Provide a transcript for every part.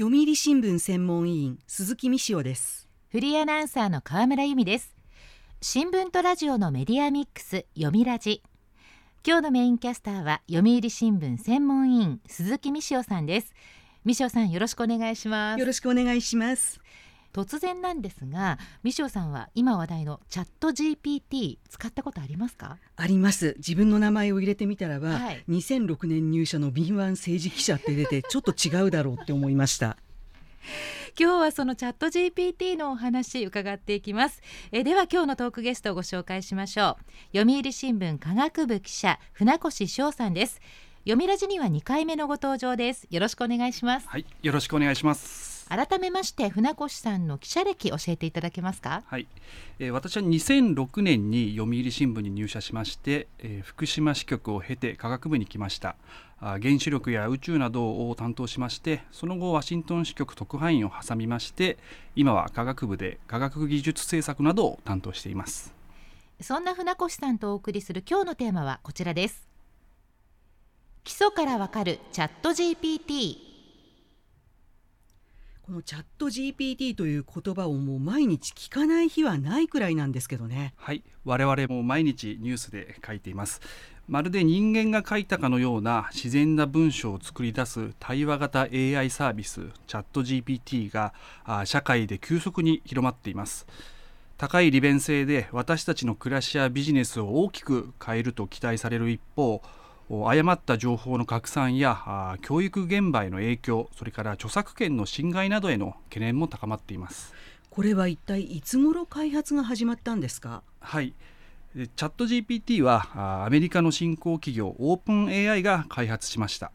読売新聞専門委員鈴木美潮です。フリーアナウンサーの河村由美です。新聞とラジオのメディアミックス読みラジ。今日のメインキャスターは読売新聞専門委員鈴木美潮さんです。美潮さんよろしくお願いします。よろしくお願いします突然なんですが美潮さんは今話題のチャット GPT 使ったことありますか？あります。自分の名前を入れてみたらば、はい、2006年入社の敏腕政治記者って出て ちょっと違うだろうって思いました。今日はそのチャット GPT のお話伺っていきます。えでは今日のトークゲストをご紹介しましょう。読売新聞科学部記者船越翔さんです。読みラジには2回目のご登場です。よろしくお願いします。はいよろしくお願いします改めまして船越さんの記者歴教えていただけますか？はい、えー、私は2006年に読売新聞に入社しまして、えー、福島支局を経て科学部に来ました。あ原子力や宇宙などを担当しましてその後ワシントン支局特派員を挟みまして今は科学部で科学技術政策などを担当しています。そんな船越さんとお送りする今日のテーマはこちらです。基礎からわかるチャット GPT このチャット GPT という言葉をもう毎日聞かない日はないくらいなんですけどね。はい。我々も毎日ニュースで書いています。まるで人間が書いたかのような自然な文章を作り出す対話型 AI サービスチャット GPT が社会で急速に広まっています。高い利便性で私たちの暮らしやビジネスを大きく変えると期待される一方誤った情報の拡散や教育現場への影響それから著作権の侵害などへの懸念も高まっています。これは一体いつ頃開発が始まったんですか？はい。チャット GPT はアメリカの新興企業オープン AI が開発しました。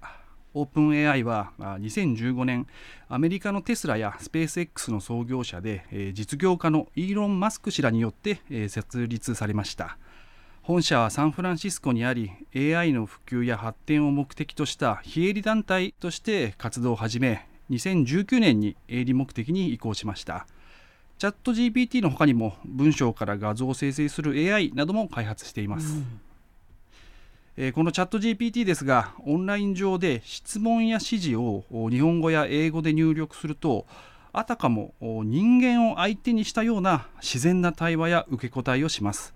オープン AI は2015年アメリカのテスラやスペース X の創業者で実業家のイーロン・マスク氏らによって設立されました本社はサンフランシスコにあり AI の普及や発展を目的とした非営利団体として活動を始め2019年に営利目的に移行しました。チャット GPT の他にも文章から画像を生成する AI なども開発しています、うん、このチャット GPT ですがオンライン上で質問や指示を日本語や英語で入力するとあたかも人間を相手にしたような自然な対話や受け答えをします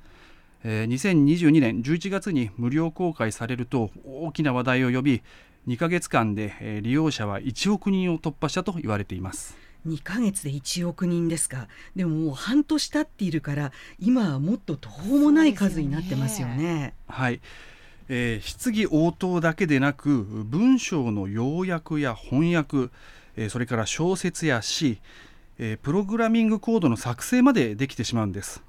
えー、2022年11月に無料公開されると大きな話題を呼び2ヶ月間で、えー、利用者は1億人を突破したと言われています2ヶ月で1億人ですかでももう半年経っているから今はもっと途方もない数になってますよね。よねはい、えー、質疑応答だけでなく文章の要約や翻訳、えー、それから小説や詩、えー、プログラミングコードの作成までできてしまうんです。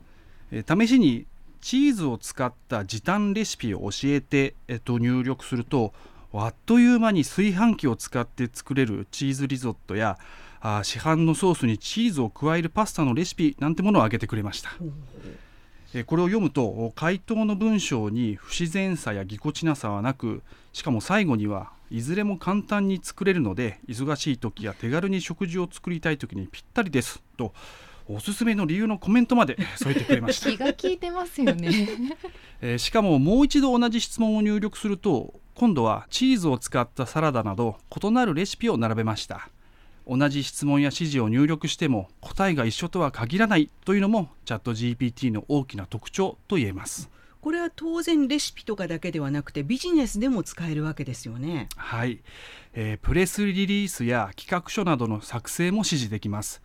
えー、試しにチーズを使った時短レシピを教えて、えっと、入力するとあっという間に炊飯器を使って作れるチーズリゾットやあ市販のソースにチーズを加えるパスタのレシピなんてものを挙げてくれました。えこれを読むと回答の文章に不自然さやぎこちなさはなくしかも最後にはいずれも簡単に作れるので忙しい時や手軽に食事を作りたい時にぴったりですとおすすめの理由のコメントまで添えてくれました。気が利いてますよね、えー、しかももう一度同じ質問を入力すると今度はチーズを使ったサラダなど異なるレシピを並べました。同じ質問や指示を入力しても答えが一緒とは限らないというのもチャット GPT の大きな特徴と言えます。これは当然レシピとかだけではなくてビジネスでも使えるわけですよね。はい、えー、プレスリリースや企画書などの作成も指示できます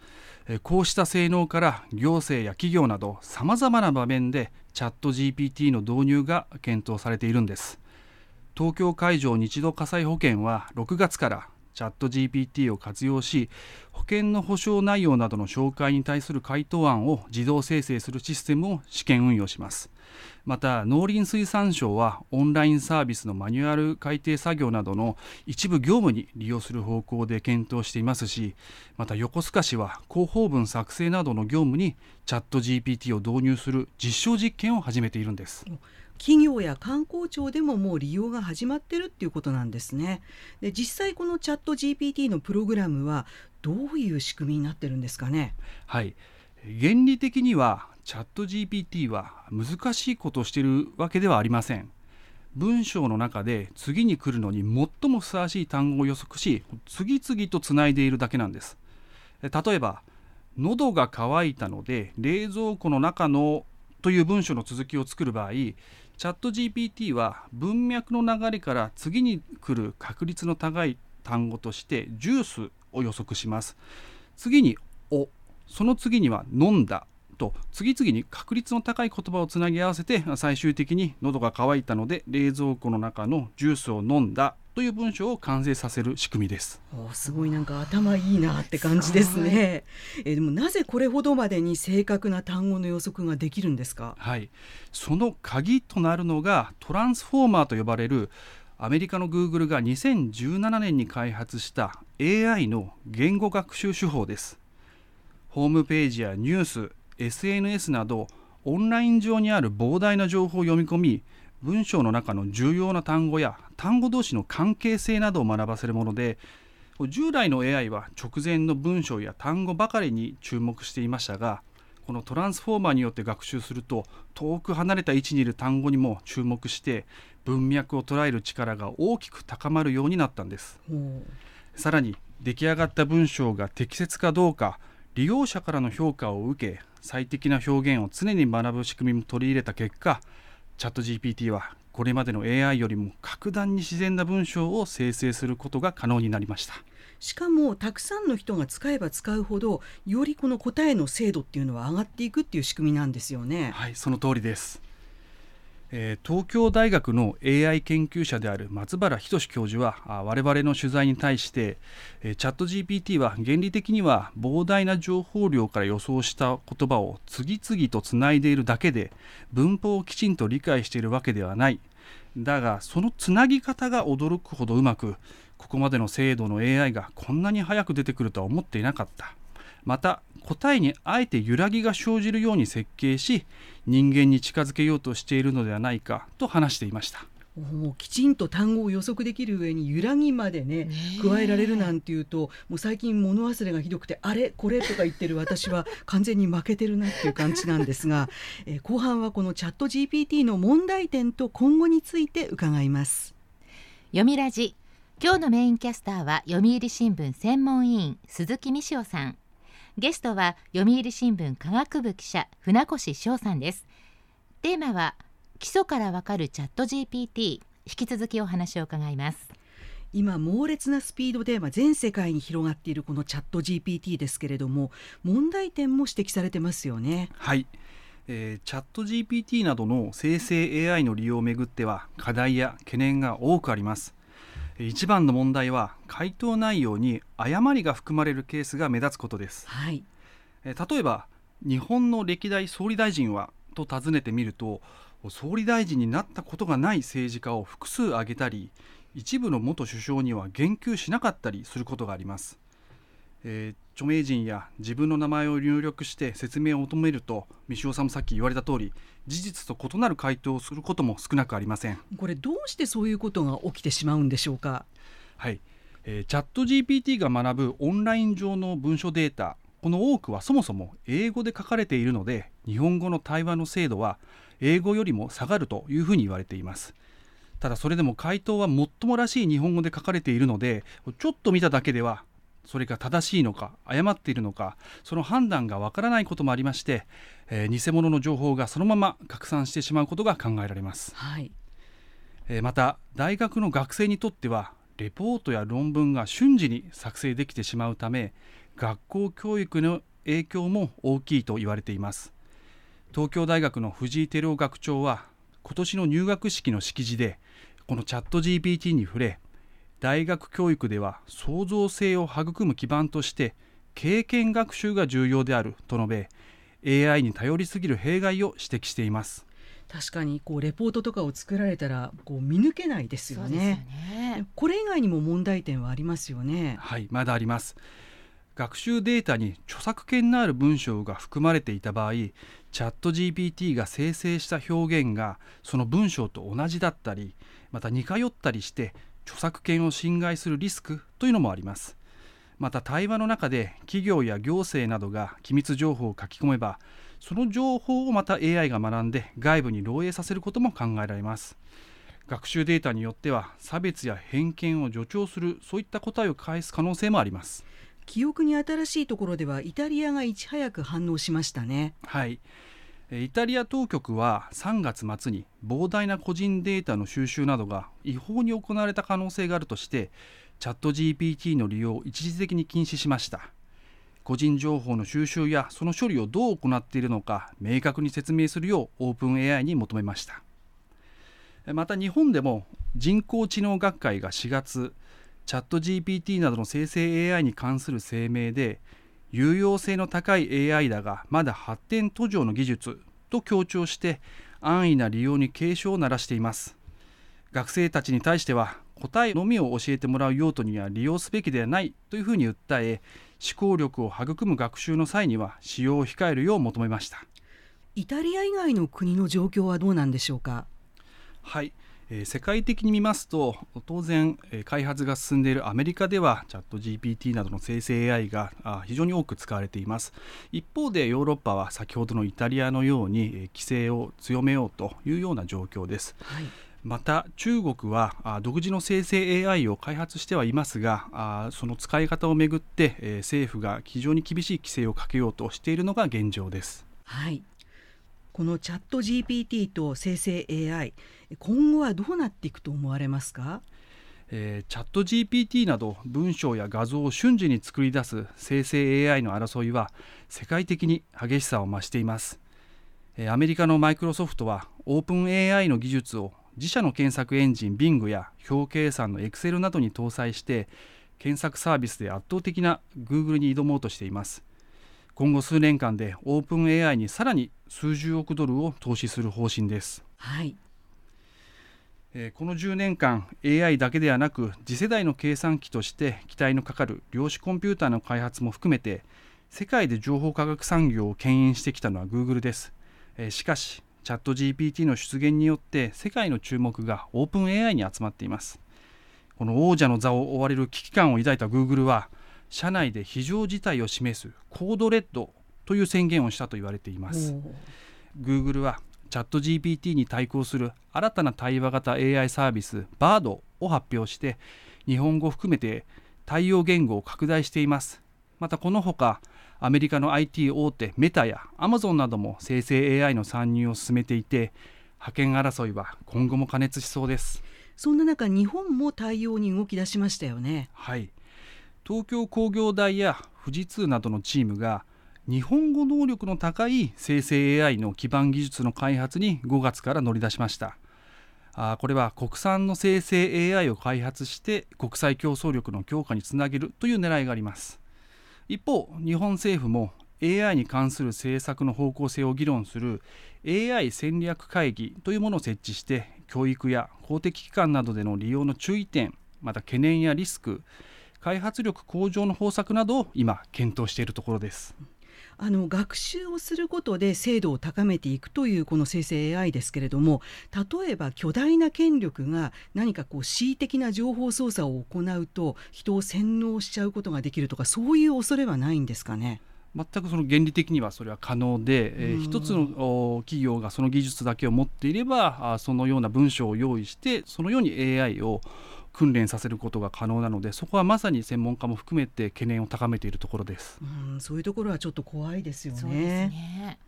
こうした性能から行政や企業などさまざまな場面でチャット GPT の導入が検討されているんです。東京海上日動火災保険は6月からチャット GPT を活用し保険の保証内容などの紹介に対する回答案を自動生成するシステムを試験運用します。また農林水産省はオンラインサービスのマニュアル改定作業などの一部業務に利用する方向で検討していますしまた横須賀市は広報文作成などの業務にチャット GPT を導入する実証実験を始めているんです。企業や観光庁でももう利用が始まってるっていうことなんですね。で実際このチャット GPT のプログラムはどういう仕組みになってるんですかね？はい。原理的にはチャット GPT は難しいことをしているわけではありません。文章の中で次に来るのに最もふさわしい単語を予測し次々とつないでいるだけなんです。例えば「喉が渇いたので冷蔵庫の中の」という文章の続きを作る場合チャット GPT は文脈の流れから次に来る確率の高い単語としてジュースを予測します。次に「お」その次には「飲んだ」と次々に確率の高い言葉をつなぎ合わせて最終的に喉が渇いたので冷蔵庫の中のジュースを飲んだという文章を完成させる仕組みです。おすごいなんか頭いいなって感じですね。えでもなぜこれほどまでに正確な単語の予測ができるんですか？はい。その鍵となるのがトランスフォーマーと呼ばれるアメリカのグーグルが2017年に開発した AI の言語学習手法です。ホームページやニュース SNS などオンライン上にある膨大な情報を読み込み文章の中の重要な単語や単語同士の関係性などを学ばせるもので従来の AI は直前の文章や単語ばかりに注目していましたがこのトランスフォーマーによって学習すると遠く離れた位置にいる単語にも注目して文脈を捉える力が大きく高まるようになったんです。さらに出来上がった文章が適切かどうか利用者からの評価を受け最適な表現を常に学ぶ仕組みも取り入れた結果チャット GPT はこれまでの AI よりも格段に自然な文章を生成することが可能になりました。しかもたくさんの人が使えば使うほどよりこの答えの精度っていうのは上がっていくっていう仕組みなんですよね。はいその通りですえ、東京大学の AI 研究者である松原仁教授は我々の取材に対して、え、チャット GPT は原理的には膨大な情報量から予想した言葉を次々とつないでいるだけで文法をきちんと理解しているわけではない。だがそのつなぎ方が驚くほどうまくここまでの精度の AI がこんなに早く出てくるとは思っていなかった。また答えにあえて揺らぎが生じるように設計し人間に近づけようとしているのではないかと話していました。もうきちんと単語を予測できる上に揺らぎまでね加えられるなんていうともう最近物忘れがひどくてあれ？これ？とか言ってる私は完全に負けてるなっていう感じなんですが、えー、後半はこのチャット GPT の問題点と今後について伺います。読みラジ。今日のメインキャスターは読売新聞専門委員鈴木美潮さんゲストは読売新聞科学部記者船越翔さんです。テーマは基礎からわかるチャット GPT 引き続きお話を伺います。今猛烈なスピードで、まあ、全世界に広がっているこのチャット GPT ですけれども問題点も指摘されてますよね。はい。えー、チャット GPT などの生成 AI の利用をめぐっては課題や懸念が多くあります一番の問題は回答内容に誤りが含まれるケースが目立つことです、はい、例えば日本の歴代総理大臣はと尋ねてみると総理大臣になったことがない政治家を複数挙げたり一部の元首相には言及しなかったりすることがあります。えー、著名人や自分の名前を入力して説明を求めると三塩さんもさっき言われた通り事実と異なる回答をすることも少なくありません。これどうしてそういうことが起きてしまうんでしょうか？はい、えー、チャット GPT が学ぶオンライン上の文書データ。この多くはそもそも英語で書かれているので日本語の対話の精度は英語よりも下がるというふうに言われています。ただそれでも回答は最もらしい日本語で書かれているのでちょっと見ただけではそれが正しいのか誤っているのかその判断がわからないこともありまして、えー、偽物の情報がそのまま拡散してしまうことが考えられます、はい。えー、また大学の学生にとってはレポートや論文が瞬時に作成できてしまうため学校教育の影響も大きいと言われています。東京大学の藤井照夫学長は今年の入学式の式辞でこのチャット GPT に触れ大学教育では創造性を育む基盤として経験学習が重要であると述べ AI に頼りすぎる弊害を指摘しています。確かにこうレポートとかを作られたらこう見抜けないですよね、ね、これ以外にも問題点はありますよね。はいまだあります。学習データに著作権のある文章が含まれていた場合チャット GPT が生成した表現がその文章と同じだったりまた似通ったりして著作権を侵害するリスクというのもあります。また対話の中で企業や行政などが機密情報を書き込めばその情報をまた AI が学んで外部に漏洩させることも考えられます。学習データによっては差別や偏見を助長するそういった答えを返す可能性もあります。記憶に新しいところではイタリアがいち早く反応しましたね。はいイタリア当局は3月末に膨大な個人データの収集などが違法に行われた可能性があるとしてチャット GPT の利用を一時的に禁止しました。個人情報の収集やその処理をどう行っているのか明確に説明するようオープン AI に求めました。また日本でも人工知能学会が4月チャット GPT などの生成 AI に関する声明で有用性の高い AI だがまだ発展途上の技術と強調して安易な利用に警鐘を鳴らしています。学生たちに対しては答えのみを教えてもらう用途には利用すべきではないというふうに訴え思考力を育む学習の際には使用を控えるよう求めました。イタリア以外の国の状況はどうなんでしょうか？はい、えー、世界的に見ますと当然、えー、開発が進んでいるアメリカではチャット GPT などの生成 AI があ非常に多く使われています。一方でヨーロッパは先ほどのイタリアのように、えー、規制を強めようというような状況です、はい。また中国は独自の生成 AI を開発してはいますがその使い方をめぐって政府が非常に厳しい規制をかけようとしているのが現状です。はいこのチャット GPT と生成 AI 今後はどうなっていくと思われますか？えー、チャット GPT など文章や画像を瞬時に作り出す生成 AI の争いは世界的に激しさを増しています、えー、アメリカのマイクロソフトはオープン AI の技術を自社の検索エンジン Bing や表計算の Excel などに搭載して検索サービスで圧倒的な Google に挑もうとしています。今後数年間でオープン AI にさらに数十億ドルを投資する方針です、はい。えこの10年間 AI だけではなく次世代の計算機として期待のかかる量子コンピューターの開発も含めて世界で情報科学産業を牽引してきたのは Google です、えしかしチャット GPT の出現によって世界の注目がオープン AI に集まっています。この王者の座を追われる危機感を抱いた Google は社内で非常事態を示すコードレッドという宣言をしたと言われています。Google はチャット GPT に対抗する新たな対話型 AI サービス BARD を発表して日本語を含めて対応言語を拡大しています。またこのほかアメリカの IT 大手メタやアマゾンなども生成 AI の参入を進めていて覇権争いは今後も過熱しそうです。そんな中日本も対応に動き出しましたよね。はい。東京工業大や富士通などのチームが日本語能力の高い生成 AI の基盤技術の開発に5月から乗り出しましたあこれは国産の生成 AI を開発して国際競争力の強化につなげるという狙いがあります一方日本政府も AI に関する政策の方向性を議論する AI 戦略会議というものを設置して教育や公的機関などでの利用の注意点また懸念やリスク開発力向上の方策などを今検討しているところです。あの学習をすることで精度を高めていくというこの生成 AI ですけれども例えば巨大な権力が何かこう恣意的な情報操作を行うと人を洗脳しちゃうことができるとかそういう恐れはないんですかね？全くその原理的にはそれは可能で、えー、一つの企業がその技術だけを持っていればそのような文章を用意してそのように AI を訓練させることが可能なのでそこはまさに専門家も含めて懸念を高めているところです。うんそういうところはちょっと怖いですよね。ね。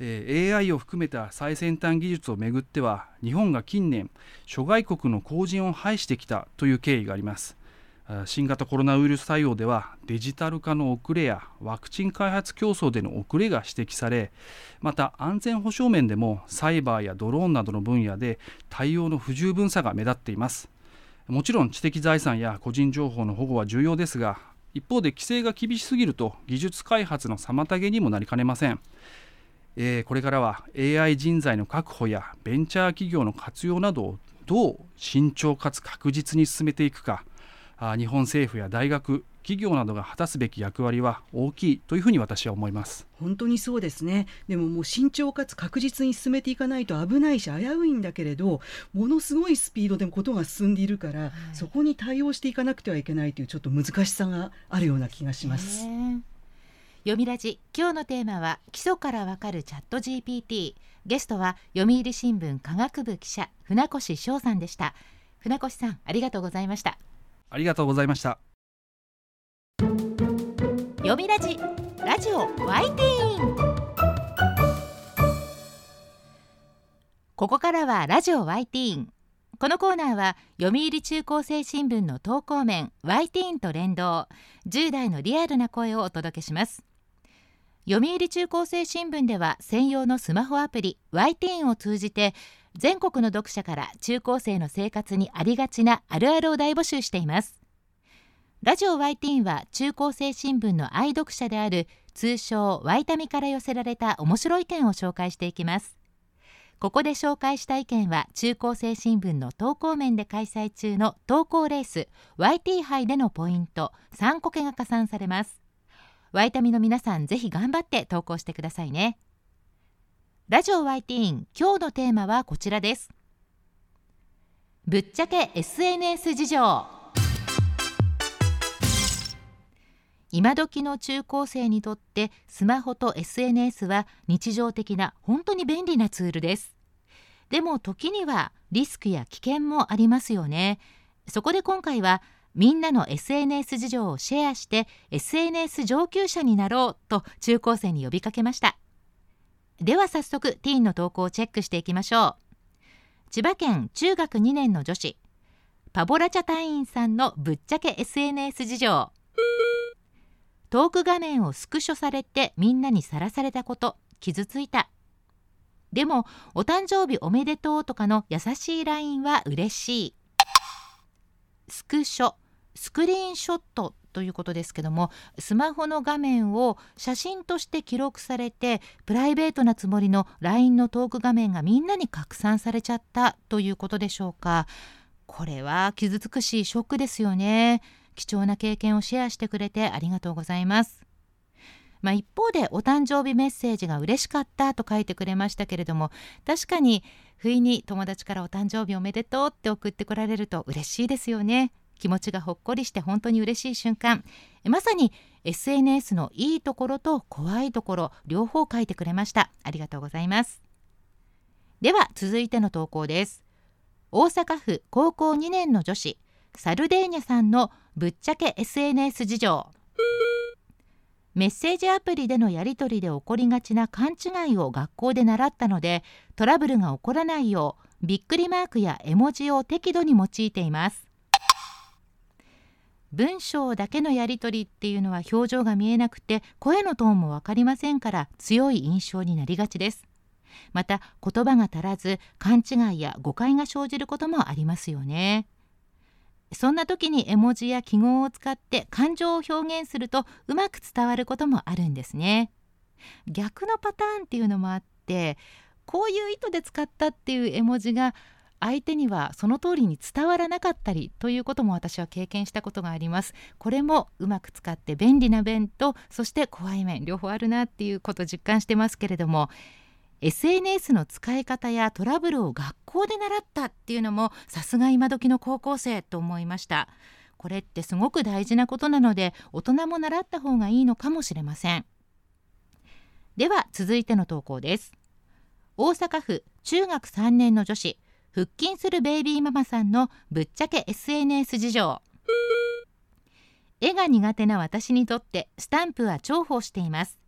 えー、AI を含めた最先端技術をめぐっては日本が近年諸外国の後人を排してきたという経緯があります。新型コロナウイルス対応ではデジタル化の遅れやワクチン開発競争での遅れが指摘されまた安全保障面でもサイバーやドローンなどの分野で対応の不十分さが目立っていますもちろん知的財産や個人情報の保護は重要ですが一方で規制が厳しすぎると技術開発の妨げにもなりかねません、えー、これからは AI 人材の確保やベンチャー企業の活用などをどう慎重かつ確実に進めていくか。日本政府や大学企業などが果たすべき役割は大きいというふうに私は思います。本当にそうですね。でももう慎重かつ確実に進めていかないと危ないし危ういんだけれどものすごいスピードでことが進んでいるから、はい、そこに対応していかなくてはいけないというちょっと難しさがあるような気がします。読みラジ今日のテーマは基礎からわかるチャット GPT ゲストは読売新聞科学部記者船越翔さんでした。船越さんありがとうございました。ありがとうございました読みラジラジオワイティーン。ここからはラジオワイティーン。このコーナーは読売中高生新聞の投稿面ワイティーンと連動。10代のリアルな声をお届けします。読売中高生新聞では専用のスマホアプリ y ティーンを通じて全国の読者から中高生の生活にありがちなあるあるを大募集しています。ラジオ y ティは中高生新聞の愛読者である通称ワイタミから寄せられた面白い意見を紹介していきます。ここで紹介した意見は中高生新聞の投稿面で開催中の投稿レース YT 杯でのポイント3個けが加算されます。ワイタミの皆さんぜひ頑張って投稿してくださいね。ラジオワイティ今日のテーマはこちらです。ぶっちゃけ SNS 事情。今時の中高生にとってスマホと SNS は日常的な本当に便利なツールです。でも時にはリスクや危険もありますよね。そこで今回はみんなの SNS 事情をシェアして SNS 上級者になろうと中高生に呼びかけました。では早速ティーンの投稿をチェックしていきましょう。千葉県中学2年の女子パボラチャ隊員さんのぶっちゃけ SNS 事情。トーク画面をスクショされてみんなにさらされたこと傷ついた。でもお誕生日おめでとうとかの優しい LINE は嬉しい。スクショスクリーンショットということですけどもスマホの画面を写真として記録されてプライベートなつもりの LINE のトーク画面がみんなに拡散されちゃったということでしょうか。これは傷つくしショックですよね。貴重な経験をシェアしてくれてありがとうございます。まあ、一方でお誕生日メッセージが嬉しかったと書いてくれましたけれども確かに不意に友達からお誕生日おめでとうって送ってこられると嬉しいですよね。気持ちがほっこりして本当に嬉しい瞬間。まさに SNS のいいところと怖いところ両方書いてくれました。ありがとうございます。では続いての投稿です。大阪府高校2年の女子サルデーニャさんのぶっちゃけ SNS 事情。メッセージアプリでのやり取りで起こりがちな勘違いを学校で習ったのでトラブルが起こらないようびっくりマークや絵文字を適度に用いています。文章だけのやり取りっていうのは表情が見えなくて声のトーンも分かりませんから強い印象になりがちです。また言葉が足らず勘違いや誤解が生じることもありますよね。そんな時に絵文字や記号を使って感情を表現するとうまく伝わることもあるんですね。逆のパターンっていうのもあってこういう意図で使ったっていう絵文字が相手にはその通りに伝わらなかったりということも私は経験したことがあります。これもうまく使って便利な面とそして怖い面両方あるなっていうことを実感してますけれども SNS の使い方やトラブルを学校で習ったっていうのもさすが今時の高校生と思いました。これってすごく大事なことなので大人も習った方がいいのかもしれません。では続いての投稿です。大阪府中学3年の女子腹筋するベイビーママさんのぶっちゃけ SNS 事情。絵が苦手な私にとってスタンプは重宝しています。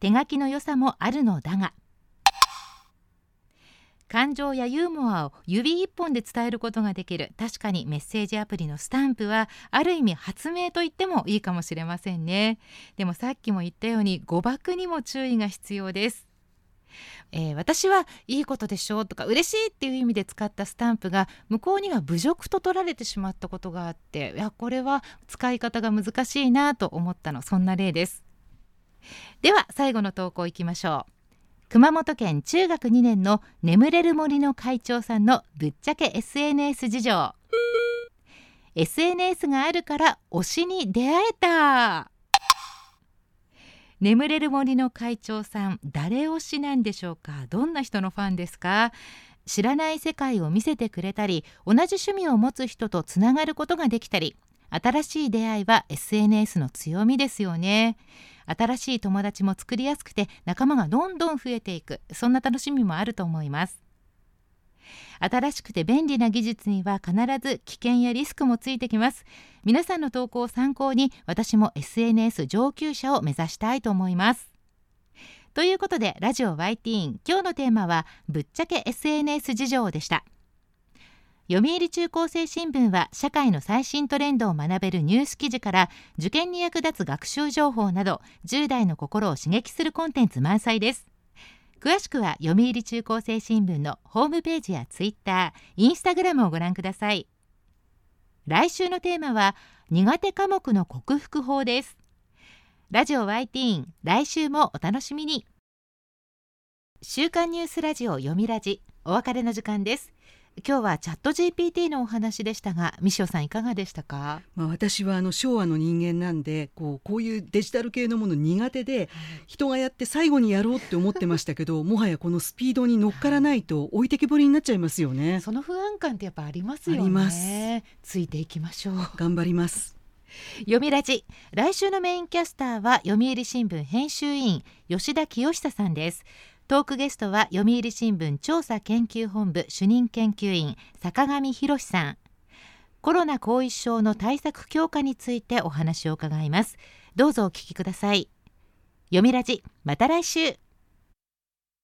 手書きの良さもあるのだが感情やユーモアを指一本で伝えることができる。確かにメッセージアプリのスタンプはある意味発明と言ってもいいかもしれませんね。でもさっきも言ったように誤爆にも注意が必要です。えー、私はいいことでしょうとか嬉しいっていう意味で使ったスタンプが向こうには侮辱と取られてしまったことがあっていやこれは使い方が難しいなと思ったの。そんな例です。では最後の投稿いきましょう。熊本県中学2年の眠れる森の会長さんのぶっちゃけ SNS 事情。SNS があるから推しに出会えた。眠れる森の会長さん誰推しなんでしょうか？どんな人のファンですか？知らない世界を見せてくれたり同じ趣味を持つ人とつながることができたり新しい出会いは SNS の強みですよね。新しい友達も作りやすくて仲間がどんどん増えていく。そんな楽しみもあると思います。新しくて便利な技術には必ず危険やリスクもついてきます。皆さんの投稿を参考に私も SNS 上級者を目指したいと思います。ということでラジオ YT 今日のテーマはぶっちゃけ SNS 事情でした。読売中高生新聞は社会の最新トレンドを学べるニュース記事から受験に役立つ学習情報など10代の心を刺激するコンテンツ満載です。詳しくは読売中高生新聞のホームページやツイッター、インスタグラムをご覧ください。来週のテーマは苦手科目の克服法です。ラジオ YT 来週もお楽しみに。週刊ニュースラジオ読みラジお別れの時間です。今日はチャット GPT のお話でしたが、ミシオさんいかがでしたか？まあ私はあの昭和の人間なんで、こうこういうデジタル系のもの苦手で、人がやって最後にやろうって思ってましたけど、もはやこのスピードに乗っからないと置いてけぼりになっちゃいますよね。その不安感ってやっぱありますよね。ついていきましょう。頑張ります。読みラジ来週のメインキャスターは読売新聞編集委員吉田清久さんですトークゲストは読売新聞調査研究本部主任研究員坂上博さん。コロナ後遺症の対策強化についてお話を伺います。どうぞお聞きください。読みラジまた来週。